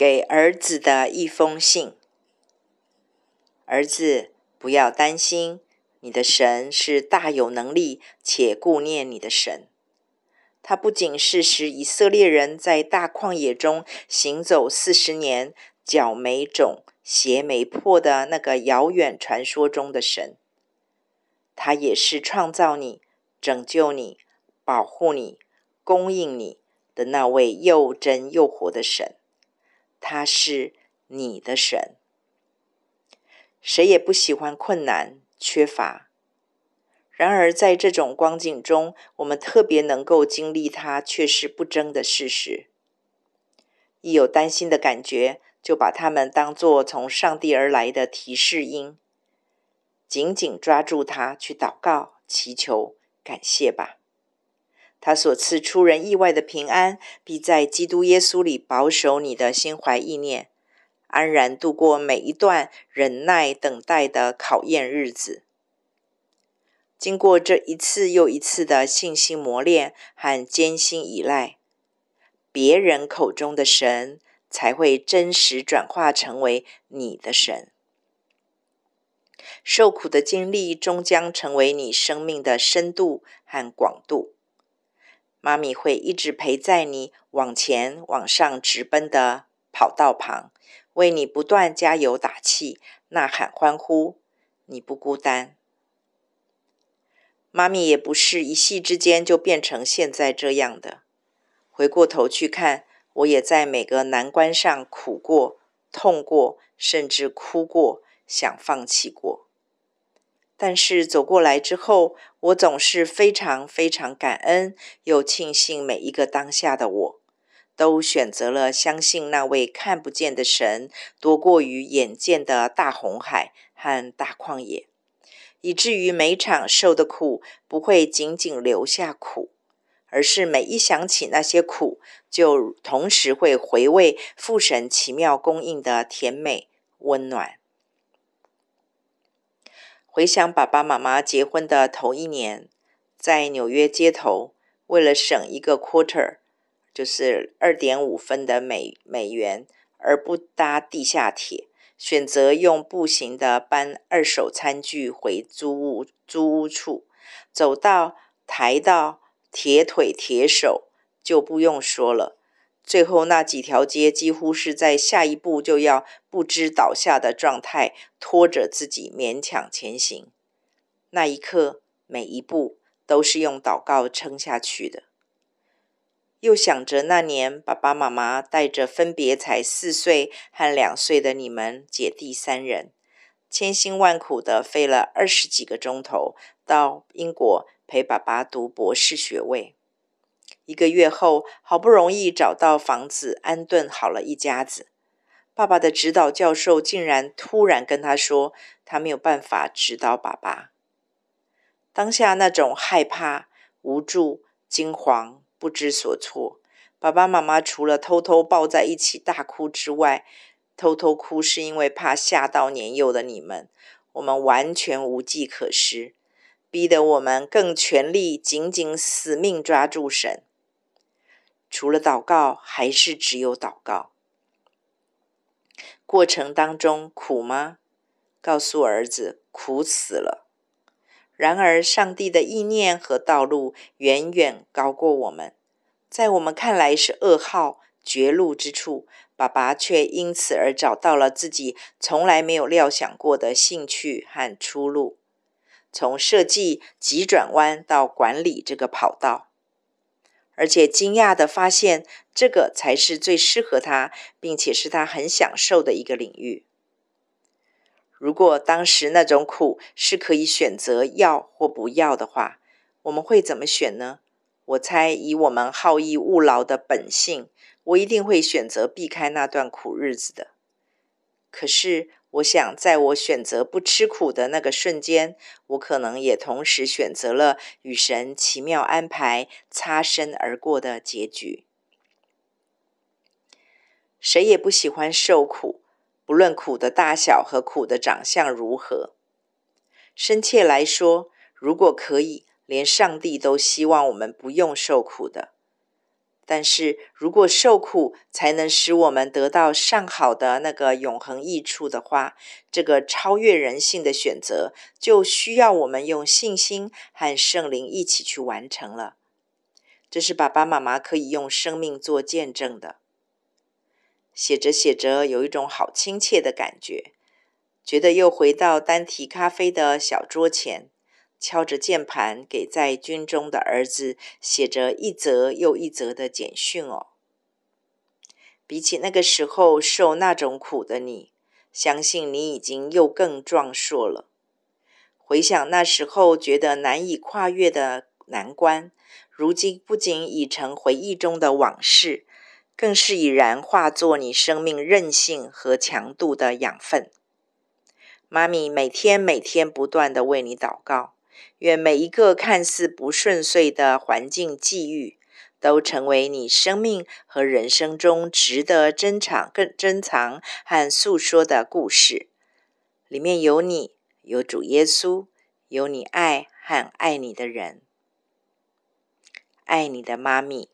给儿子的一封信。儿子，不要担心，你的神是大有能力且顾念你的神。他不仅是使以色列人在大旷野中行走四十年，脚没肿、鞋没破的那个遥远传说中的神，他也是创造你、拯救你、保护你、供应你的那位又真又活的神。他是你的神。谁也不喜欢困难、缺乏。然而，在这种光景中，我们特别能够经历它却是不争的事实。一有担心的感觉，就把它们当作从上帝而来的提示音，紧紧抓住它，去祷告、祈求、感谢吧。他所赐出人意外的平安，必在基督耶稣里保守你的心怀意念。安然度过每一段忍耐等待的考验日子。经过这一次又一次的信心磨练和艰辛依赖，别人口中的神才会真实转化成为你的神。受苦的经历终将成为你生命的深度和广度。妈咪会一直陪在你往前往上直奔的跑道旁。为你不断加油打气、呐喊欢呼，你不孤单。妈咪也不是一夕之间就变成现在这样的。回过头去看，我也在每个难关上苦过、痛过，甚至哭过，想放弃过。但是走过来之后，我总是非常非常感恩，又庆幸每一个当下的我。都选择了相信那位看不见的神，多过于眼见的大红海和大旷野，以至于每场受的苦不会仅仅留下苦，而是每一想起那些苦，就同时会回味父神奇妙供应的甜美温暖。回想爸爸妈妈结婚的头一年，在纽约街头，为了省一个 quarter。就是二点五分的美美元，而不搭地下铁，选择用步行的搬二手餐具回租屋租屋处，走到抬到铁腿铁手就不用说了。最后那几条街几乎是在下一步就要不知倒下的状态，拖着自己勉强前行。那一刻，每一步都是用祷告撑下去的。又想着那年，爸爸妈妈带着分别才四岁和两岁的你们姐弟三人，千辛万苦地飞了二十几个钟头到英国陪爸爸读博士学位。一个月后，好不容易找到房子安顿好了一家子，爸爸的指导教授竟然突然跟他说，他没有办法指导爸爸。当下那种害怕、无助、惊慌。不知所措，爸爸妈妈除了偷偷抱在一起大哭之外，偷偷哭是因为怕吓到年幼的你们。我们完全无计可施，逼得我们更全力、紧紧死命抓住神。除了祷告，还是只有祷告。过程当中苦吗？告诉儿子，苦死了。然而，上帝的意念和道路远远高过我们，在我们看来是噩耗、绝路之处，爸爸却因此而找到了自己从来没有料想过的兴趣和出路。从设计急转弯到管理这个跑道，而且惊讶的发现，这个才是最适合他，并且是他很享受的一个领域。如果当时那种苦是可以选择要或不要的话，我们会怎么选呢？我猜以我们好逸恶劳的本性，我一定会选择避开那段苦日子的。可是，我想在我选择不吃苦的那个瞬间，我可能也同时选择了与神奇妙安排擦身而过的结局。谁也不喜欢受苦。不论苦的大小和苦的长相如何，深切来说，如果可以，连上帝都希望我们不用受苦的。但是如果受苦才能使我们得到上好的那个永恒益处的话，这个超越人性的选择就需要我们用信心和圣灵一起去完成了。这是爸爸妈妈可以用生命做见证的。写着写着，有一种好亲切的感觉，觉得又回到单提咖啡的小桌前。敲着键盘，给在军中的儿子写着一则又一则的简讯哦。比起那个时候受那种苦的你，相信你已经又更壮硕了。回想那时候觉得难以跨越的难关，如今不仅已成回忆中的往事，更是已然化作你生命韧性和强度的养分。妈咪每天每天不断的为你祷告。愿每一个看似不顺遂的环境际遇，都成为你生命和人生中值得珍藏、更珍藏和诉说的故事。里面有你，有主耶稣，有你爱和爱你的人。爱你的妈咪。